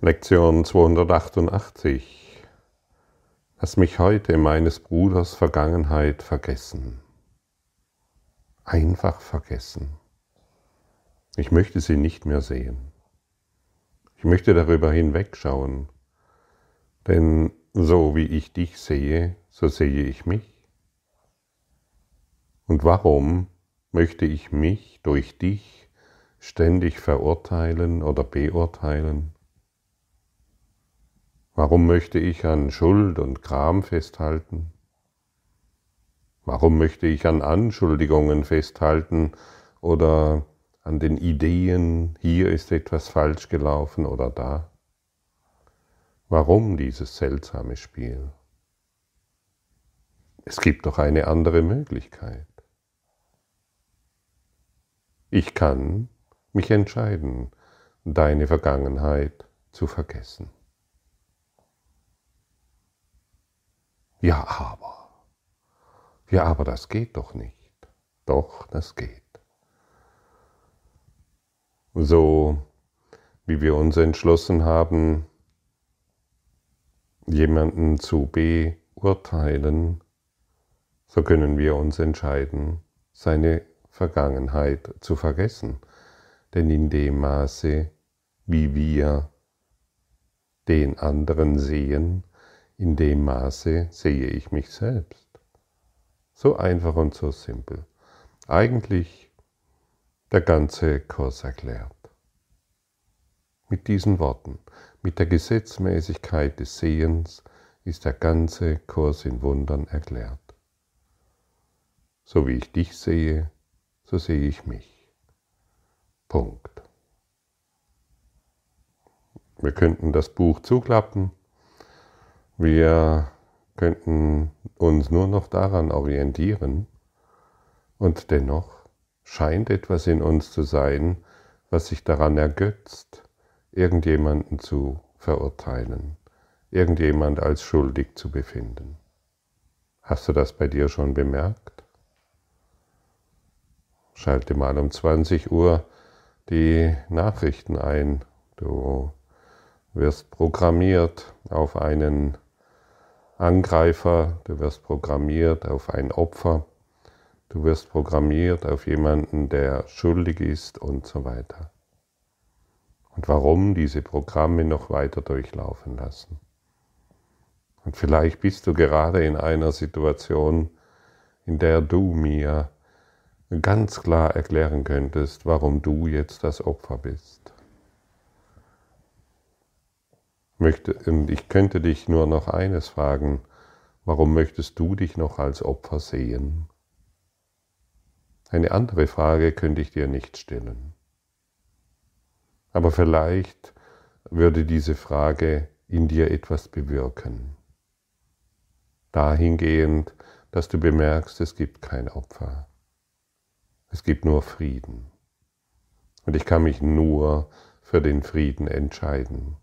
Lektion 288. Lass mich heute meines Bruders Vergangenheit vergessen. Einfach vergessen. Ich möchte sie nicht mehr sehen. Ich möchte darüber hinwegschauen, denn so wie ich dich sehe, so sehe ich mich. Und warum möchte ich mich durch dich ständig verurteilen oder beurteilen? Warum möchte ich an Schuld und Gram festhalten? Warum möchte ich an Anschuldigungen festhalten oder an den Ideen, hier ist etwas falsch gelaufen oder da? Warum dieses seltsame Spiel? Es gibt doch eine andere Möglichkeit. Ich kann mich entscheiden, deine Vergangenheit zu vergessen. Ja, aber. Ja, aber das geht doch nicht. Doch, das geht. So wie wir uns entschlossen haben, jemanden zu beurteilen, so können wir uns entscheiden, seine Vergangenheit zu vergessen. Denn in dem Maße, wie wir den anderen sehen, in dem Maße sehe ich mich selbst. So einfach und so simpel. Eigentlich der ganze Kurs erklärt. Mit diesen Worten, mit der Gesetzmäßigkeit des Sehens ist der ganze Kurs in Wundern erklärt. So wie ich dich sehe, so sehe ich mich. Punkt. Wir könnten das Buch zuklappen wir könnten uns nur noch daran orientieren und dennoch scheint etwas in uns zu sein, was sich daran ergötzt, irgendjemanden zu verurteilen, irgendjemand als schuldig zu befinden. Hast du das bei dir schon bemerkt? Schalte mal um 20 Uhr die Nachrichten ein. Du wirst programmiert auf einen Angreifer, du wirst programmiert auf ein Opfer, du wirst programmiert auf jemanden, der schuldig ist und so weiter. Und warum diese Programme noch weiter durchlaufen lassen. Und vielleicht bist du gerade in einer Situation, in der du mir ganz klar erklären könntest, warum du jetzt das Opfer bist. Möchte, und ich könnte dich nur noch eines fragen, warum möchtest du dich noch als Opfer sehen? Eine andere Frage könnte ich dir nicht stellen. Aber vielleicht würde diese Frage in dir etwas bewirken. Dahingehend, dass du bemerkst, es gibt kein Opfer. Es gibt nur Frieden. Und ich kann mich nur für den Frieden entscheiden.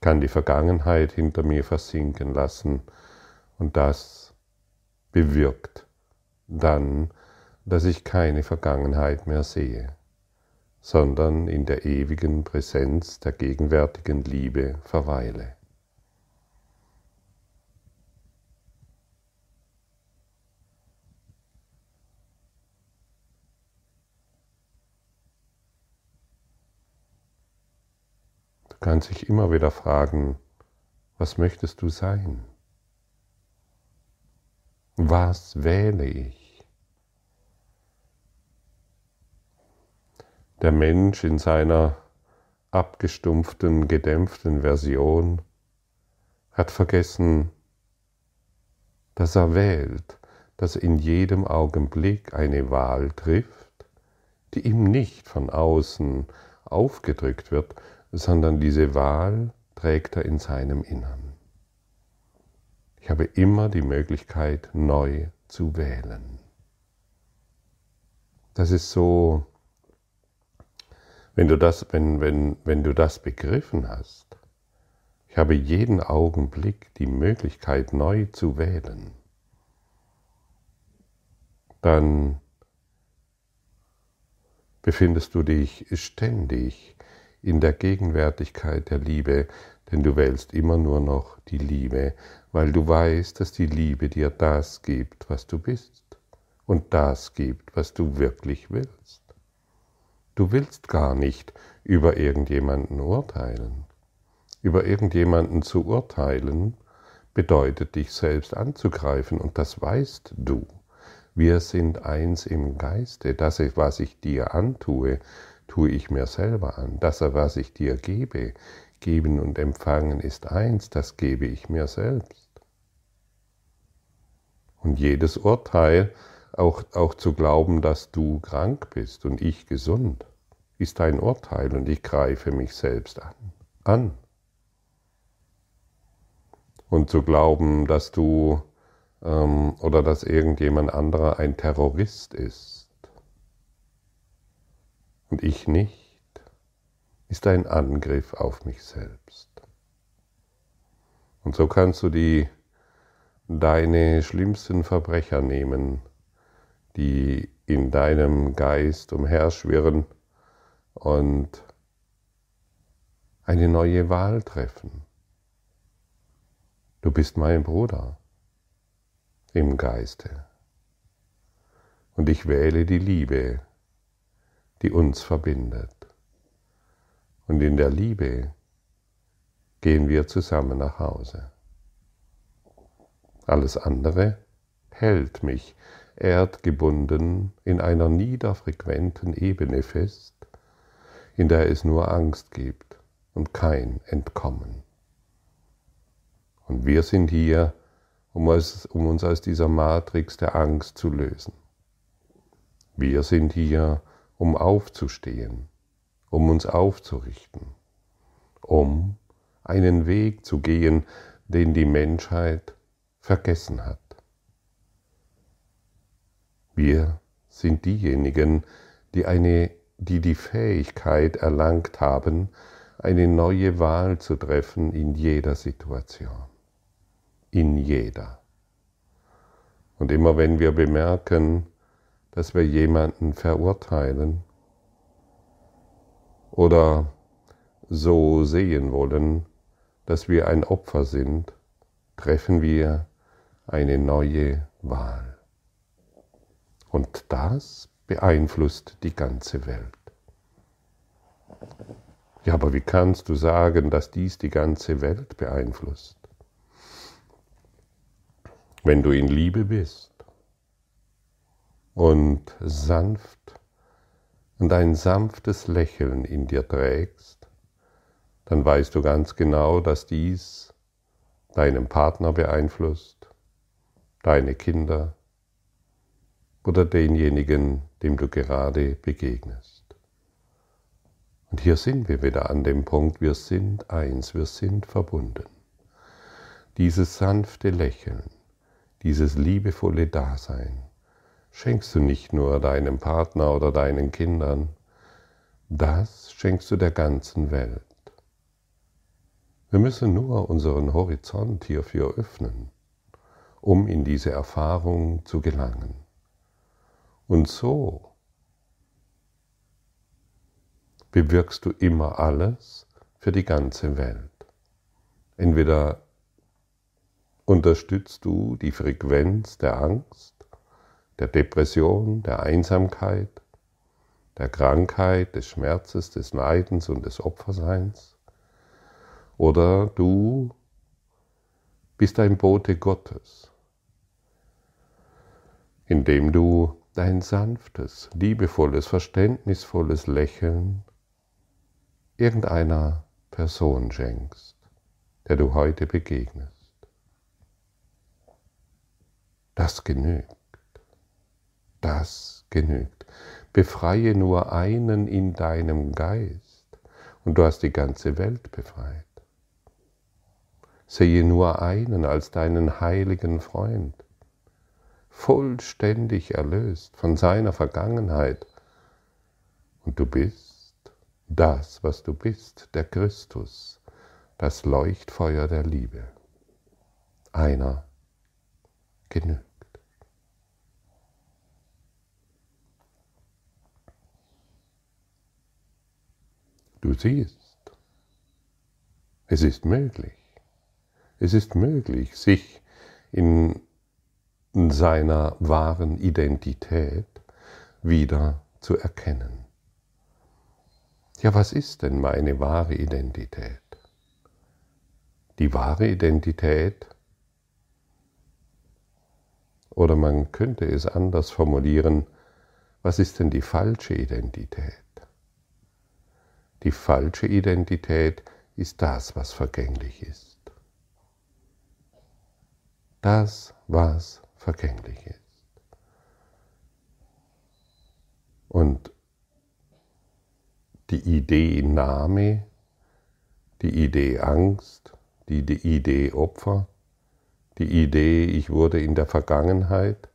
Kann die Vergangenheit hinter mir versinken lassen und das bewirkt dann, dass ich keine Vergangenheit mehr sehe, sondern in der ewigen Präsenz der gegenwärtigen Liebe verweile. Kann sich immer wieder fragen, was möchtest du sein? Was wähle ich? Der Mensch in seiner abgestumpften, gedämpften Version hat vergessen, dass er wählt, dass in jedem Augenblick eine Wahl trifft, die ihm nicht von außen aufgedrückt wird, sondern diese Wahl trägt er in seinem Innern. Ich habe immer die Möglichkeit, neu zu wählen. Das ist so, wenn du das, wenn, wenn, wenn du das begriffen hast, ich habe jeden Augenblick die Möglichkeit, neu zu wählen, dann befindest du dich ständig in der Gegenwärtigkeit der Liebe, denn du wählst immer nur noch die Liebe, weil du weißt, dass die Liebe dir das gibt, was du bist und das gibt, was du wirklich willst. Du willst gar nicht über irgendjemanden urteilen. Über irgendjemanden zu urteilen bedeutet dich selbst anzugreifen und das weißt du. Wir sind eins im Geiste. Das, was ich dir antue, tue ich mir selber an. Das, was ich dir gebe, geben und empfangen ist eins, das gebe ich mir selbst. Und jedes Urteil, auch, auch zu glauben, dass du krank bist und ich gesund, ist ein Urteil und ich greife mich selbst an. an. Und zu glauben, dass du ähm, oder dass irgendjemand anderer ein Terrorist ist und ich nicht, ist ein Angriff auf mich selbst. Und so kannst du die deine schlimmsten Verbrecher nehmen, die in deinem Geist umherschwirren und eine neue Wahl treffen. Du bist mein Bruder im Geiste. Und ich wähle die Liebe, die uns verbindet. Und in der Liebe gehen wir zusammen nach Hause. Alles andere hält mich erdgebunden in einer niederfrequenten Ebene fest, in der es nur Angst gibt und kein Entkommen. Und wir sind hier, um uns, um uns aus dieser Matrix der Angst zu lösen. Wir sind hier, um aufzustehen, um uns aufzurichten, um einen Weg zu gehen, den die Menschheit vergessen hat. Wir sind diejenigen, die, eine, die die Fähigkeit erlangt haben, eine neue Wahl zu treffen in jeder Situation in jeder. Und immer wenn wir bemerken, dass wir jemanden verurteilen oder so sehen wollen, dass wir ein Opfer sind, treffen wir eine neue Wahl. Und das beeinflusst die ganze Welt. Ja, aber wie kannst du sagen, dass dies die ganze Welt beeinflusst? Wenn du in Liebe bist und sanft und ein sanftes Lächeln in dir trägst, dann weißt du ganz genau, dass dies deinen Partner beeinflusst, deine Kinder oder denjenigen, dem du gerade begegnest. Und hier sind wir wieder an dem Punkt, wir sind eins, wir sind verbunden. Dieses sanfte Lächeln, dieses liebevolle Dasein schenkst du nicht nur deinem Partner oder deinen Kindern, das schenkst du der ganzen Welt. Wir müssen nur unseren Horizont hierfür öffnen, um in diese Erfahrung zu gelangen. Und so bewirkst du immer alles für die ganze Welt. Entweder unterstützt du die Frequenz der Angst, der Depression, der Einsamkeit, der Krankheit, des Schmerzes, des Leidens und des Opferseins. Oder du bist ein Bote Gottes, indem du dein sanftes, liebevolles, verständnisvolles Lächeln irgendeiner Person schenkst, der du heute begegnest. Das genügt. Das genügt. Befreie nur einen in deinem Geist und du hast die ganze Welt befreit. Sehe nur einen als deinen heiligen Freund, vollständig erlöst von seiner Vergangenheit. Und du bist das, was du bist, der Christus, das Leuchtfeuer der Liebe. Einer genügt. Du siehst. Es ist möglich. Es ist möglich, sich in seiner wahren Identität wieder zu erkennen. Ja, was ist denn meine wahre Identität? Die wahre Identität, oder man könnte es anders formulieren, was ist denn die falsche Identität? Die falsche Identität ist das, was vergänglich ist. Das, was vergänglich ist. Und die Idee Name, die Idee Angst, die, Idee Opfer, die Idee ich wurde in der Vergangenheit,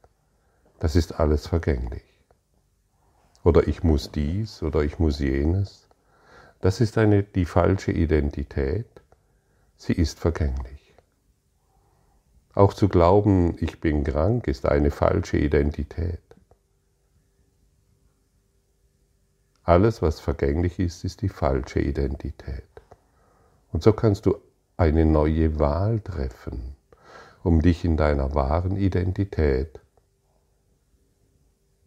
das ist alles vergänglich. Oder ich muss dies oder ich muss jenes. Das ist eine, die falsche Identität. Sie ist vergänglich. Auch zu glauben, ich bin krank, ist eine falsche Identität. Alles, was vergänglich ist, ist die falsche Identität. Und so kannst du eine neue Wahl treffen, um dich in deiner wahren Identität,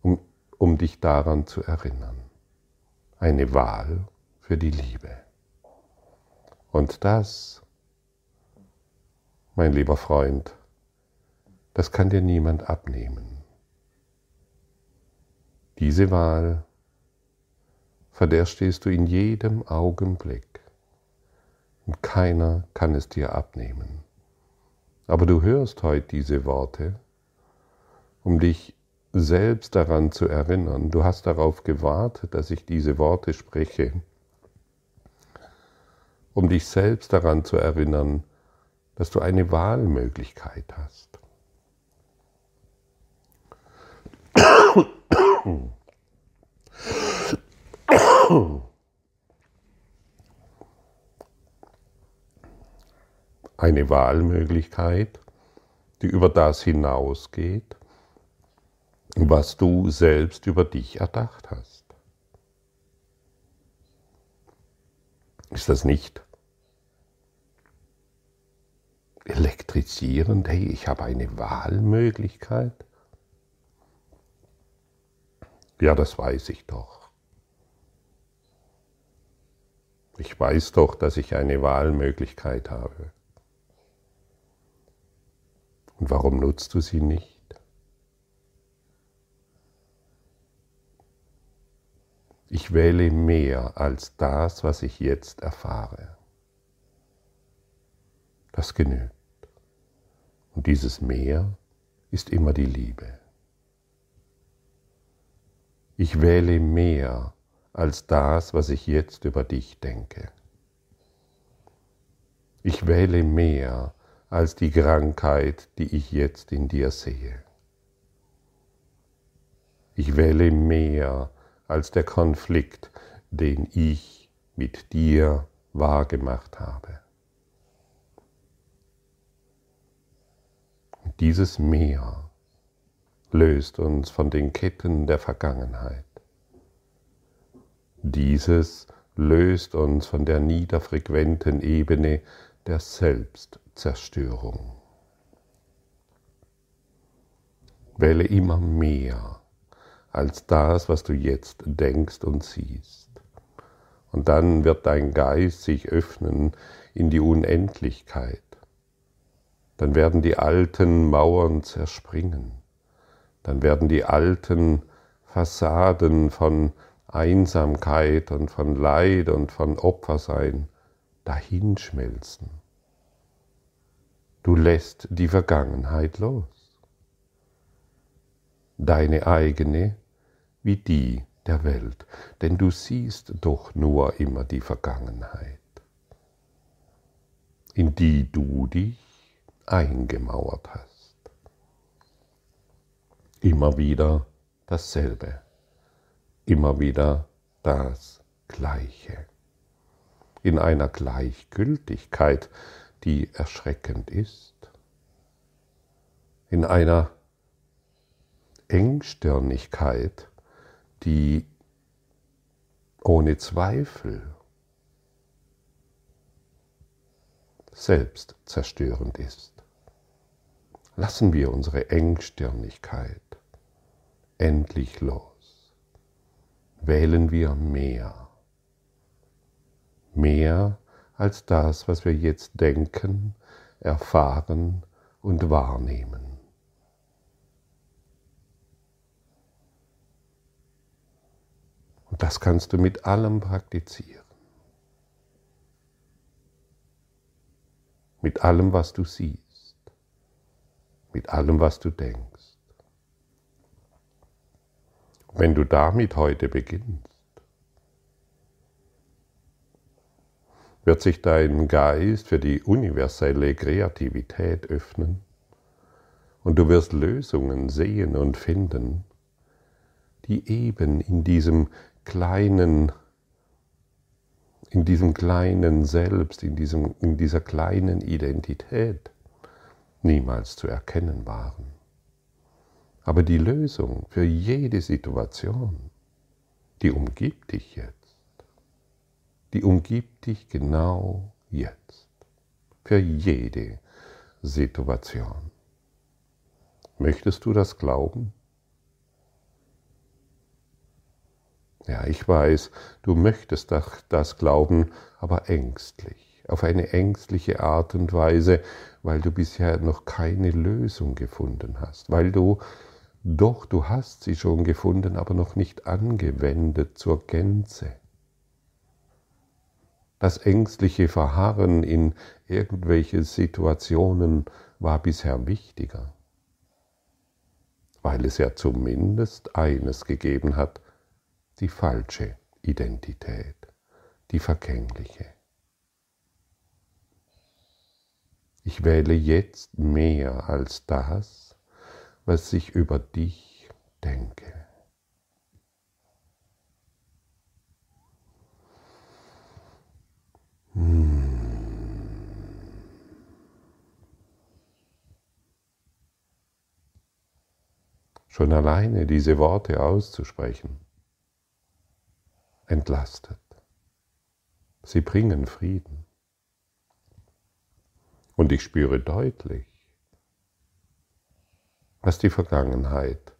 um, um dich daran zu erinnern. Eine Wahl für die Liebe. Und das, mein lieber Freund, das kann dir niemand abnehmen. Diese Wahl vor der stehst du in jedem Augenblick. Und keiner kann es dir abnehmen. Aber du hörst heute diese Worte, um dich selbst daran zu erinnern. Du hast darauf gewartet, dass ich diese Worte spreche, um dich selbst daran zu erinnern, dass du eine Wahlmöglichkeit hast. Eine Wahlmöglichkeit, die über das hinausgeht, was du selbst über dich erdacht hast. Ist das nicht elektrisierend? Hey, ich habe eine Wahlmöglichkeit? Ja, das weiß ich doch. Ich weiß doch, dass ich eine Wahlmöglichkeit habe. Und warum nutzt du sie nicht? Ich wähle mehr als das, was ich jetzt erfahre. Das genügt. Und dieses Mehr ist immer die Liebe. Ich wähle mehr als das, was ich jetzt über dich denke. Ich wähle mehr als die Krankheit, die ich jetzt in dir sehe. Ich wähle mehr als der Konflikt, den ich mit dir wahrgemacht habe. Dieses Meer löst uns von den Ketten der Vergangenheit. Dieses löst uns von der niederfrequenten Ebene der Selbstzerstörung. Wähle immer mehr als das, was du jetzt denkst und siehst. Und dann wird dein Geist sich öffnen in die Unendlichkeit. Dann werden die alten Mauern zerspringen. Dann werden die alten Fassaden von Einsamkeit und von Leid und von Opfersein dahinschmelzen. Du lässt die Vergangenheit los. Deine eigene wie die der Welt, denn du siehst doch nur immer die Vergangenheit, in die du dich eingemauert hast. Immer wieder dasselbe, immer wieder das Gleiche. In einer Gleichgültigkeit, die erschreckend ist, in einer Engstirnigkeit, die ohne Zweifel selbstzerstörend ist. Lassen wir unsere Engstirnigkeit endlich los. Wählen wir mehr. Mehr als das, was wir jetzt denken, erfahren und wahrnehmen. Und das kannst du mit allem praktizieren. Mit allem, was du siehst. Mit allem, was du denkst. Wenn du damit heute beginnst, wird sich dein Geist für die universelle Kreativität öffnen und du wirst Lösungen sehen und finden, die eben in diesem kleinen, in diesem kleinen Selbst, in, diesem, in dieser kleinen Identität niemals zu erkennen waren. Aber die Lösung für jede Situation, die umgibt dich jetzt die umgibt dich genau jetzt, für jede Situation. Möchtest du das glauben? Ja, ich weiß, du möchtest das glauben, aber ängstlich, auf eine ängstliche Art und Weise, weil du bisher noch keine Lösung gefunden hast, weil du doch, du hast sie schon gefunden, aber noch nicht angewendet zur Gänze. Das ängstliche Verharren in irgendwelche Situationen war bisher wichtiger, weil es ja zumindest eines gegeben hat, die falsche Identität, die vergängliche. Ich wähle jetzt mehr als das, was ich über dich denke. Schon alleine diese Worte auszusprechen, entlastet. Sie bringen Frieden. Und ich spüre deutlich, dass die Vergangenheit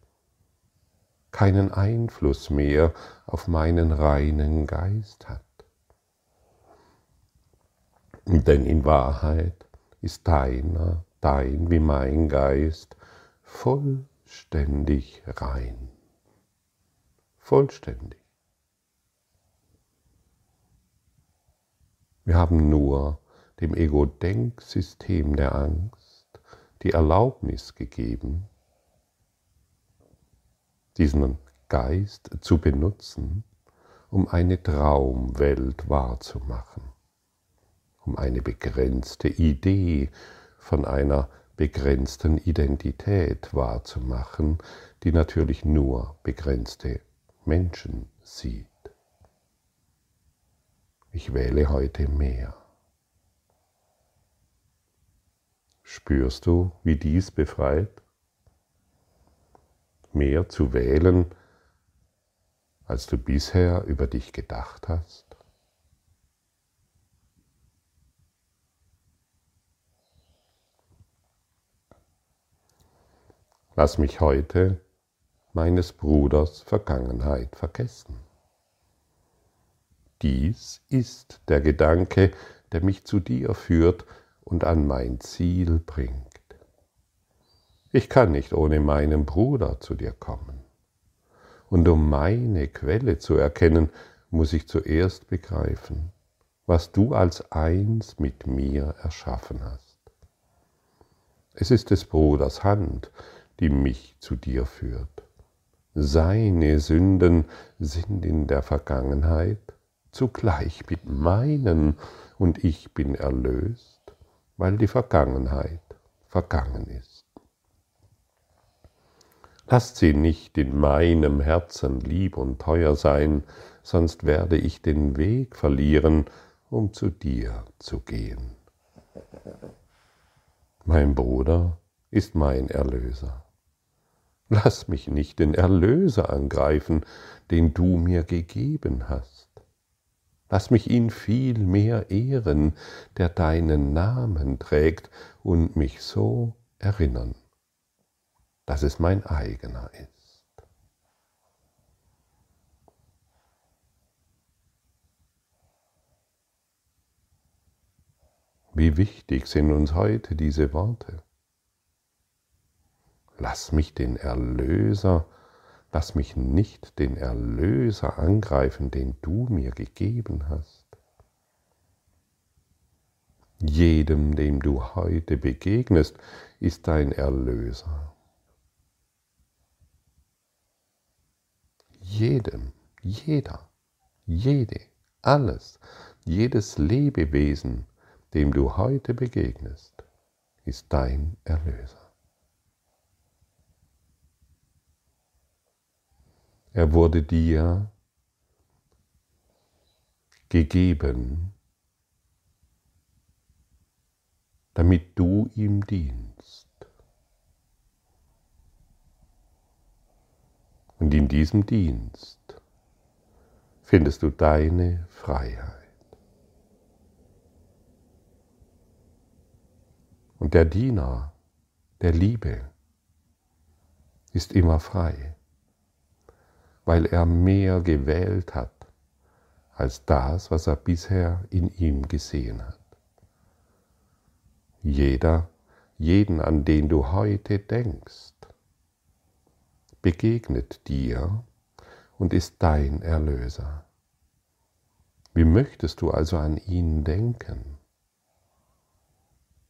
keinen Einfluss mehr auf meinen reinen Geist hat. Denn in Wahrheit ist deiner, dein wie mein Geist vollständig rein. Vollständig. Wir haben nur dem Ego-Denksystem der Angst die Erlaubnis gegeben, diesen Geist zu benutzen, um eine Traumwelt wahrzumachen um eine begrenzte Idee von einer begrenzten Identität wahrzumachen, die natürlich nur begrenzte Menschen sieht. Ich wähle heute mehr. Spürst du, wie dies befreit? Mehr zu wählen, als du bisher über dich gedacht hast? Lass mich heute meines Bruders Vergangenheit vergessen. Dies ist der Gedanke, der mich zu dir führt und an mein Ziel bringt. Ich kann nicht ohne meinen Bruder zu dir kommen. Und um meine Quelle zu erkennen, muss ich zuerst begreifen, was du als eins mit mir erschaffen hast. Es ist des Bruders Hand, die mich zu dir führt. Seine Sünden sind in der Vergangenheit zugleich mit meinen und ich bin erlöst, weil die Vergangenheit vergangen ist. Lasst sie nicht in meinem Herzen lieb und teuer sein, sonst werde ich den Weg verlieren, um zu dir zu gehen. Mein Bruder ist mein Erlöser. Lass mich nicht den Erlöser angreifen, den du mir gegeben hast. Lass mich ihn viel mehr ehren, der deinen Namen trägt und mich so erinnern, dass es mein eigener ist. Wie wichtig sind uns heute diese Worte. Lass mich den Erlöser, lass mich nicht den Erlöser angreifen, den du mir gegeben hast. Jedem, dem du heute begegnest, ist dein Erlöser. Jedem, jeder, jede, alles, jedes Lebewesen dem du heute begegnest, ist dein Erlöser. Er wurde dir gegeben, damit du ihm dienst. Und in diesem Dienst findest du deine Freiheit. Und der Diener der Liebe ist immer frei, weil er mehr gewählt hat als das, was er bisher in ihm gesehen hat. Jeder, jeden, an den du heute denkst, begegnet dir und ist dein Erlöser. Wie möchtest du also an ihn denken?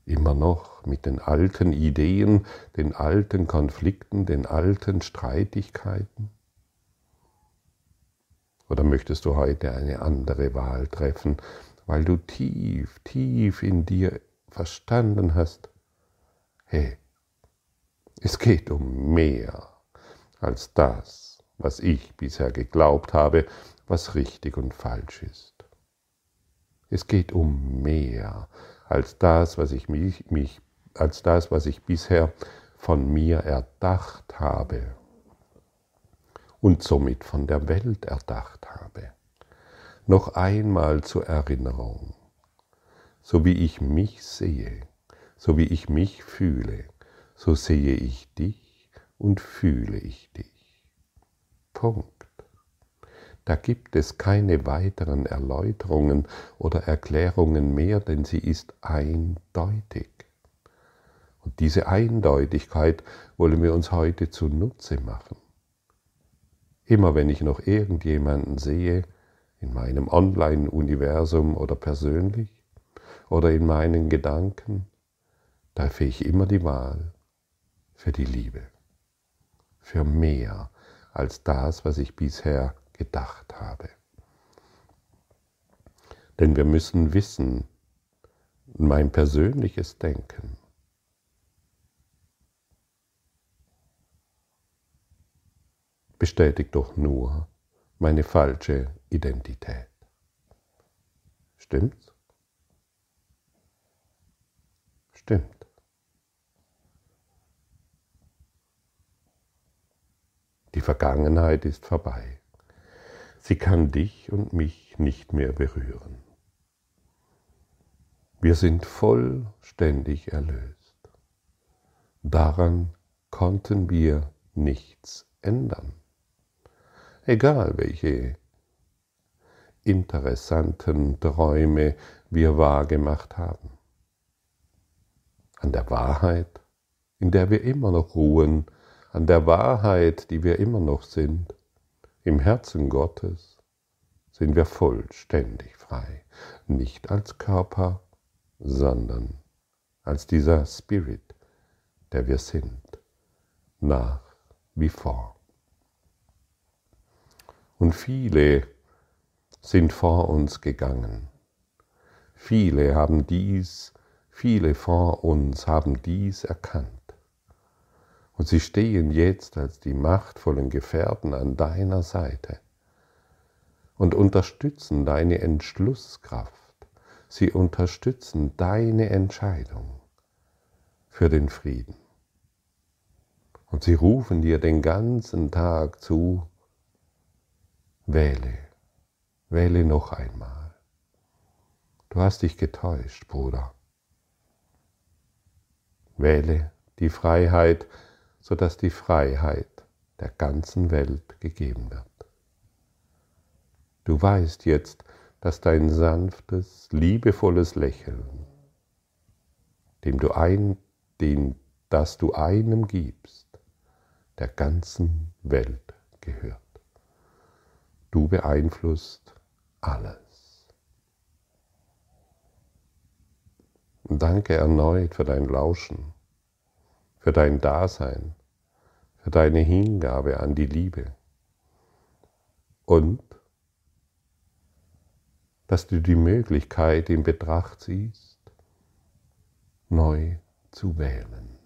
immer noch mit den alten Ideen, den alten Konflikten, den alten Streitigkeiten? Oder möchtest du heute eine andere Wahl treffen, weil du tief, tief in dir verstanden hast, hey, es geht um mehr als das, was ich bisher geglaubt habe, was richtig und falsch ist. Es geht um mehr als das, was ich mich, mich als das, was ich bisher von mir erdacht habe und somit von der Welt erdacht habe. Noch einmal zur Erinnerung, so wie ich mich sehe, so wie ich mich fühle, so sehe ich dich und fühle ich dich. Punkt. Da gibt es keine weiteren Erläuterungen oder Erklärungen mehr, denn sie ist eindeutig. Und diese Eindeutigkeit wollen wir uns heute zunutze machen. Immer wenn ich noch irgendjemanden sehe, in meinem Online-Universum oder persönlich oder in meinen Gedanken, treffe ich immer die Wahl für die Liebe, für mehr als das, was ich bisher gedacht habe. Denn wir müssen wissen, mein persönliches Denken bestätigt doch nur meine falsche Identität. Stimmt's? Stimmt. Die Vergangenheit ist vorbei. Sie kann dich und mich nicht mehr berühren. Wir sind vollständig erlöst. Daran konnten wir nichts ändern. Egal welche interessanten Träume wir wahrgemacht haben. An der Wahrheit, in der wir immer noch ruhen, an der Wahrheit, die wir immer noch sind, im Herzen Gottes sind wir vollständig frei, nicht als Körper, sondern als dieser Spirit, der wir sind, nach wie vor. Und viele sind vor uns gegangen. Viele haben dies, viele vor uns haben dies erkannt. Und sie stehen jetzt als die machtvollen Gefährten an deiner Seite und unterstützen deine Entschlusskraft. Sie unterstützen deine Entscheidung für den Frieden. Und sie rufen dir den ganzen Tag zu, wähle, wähle noch einmal, Du hast dich getäuscht, Bruder. Wähle die Freiheit, sodass die Freiheit der ganzen Welt gegeben wird. Du weißt jetzt, dass dein sanftes, liebevolles Lächeln, dem du ein, den, das du einem gibst, der ganzen Welt gehört. Du beeinflusst alles. Danke erneut für dein Lauschen, für dein Dasein, für deine Hingabe an die Liebe und dass du die Möglichkeit in Betracht ziehst, neu zu wählen.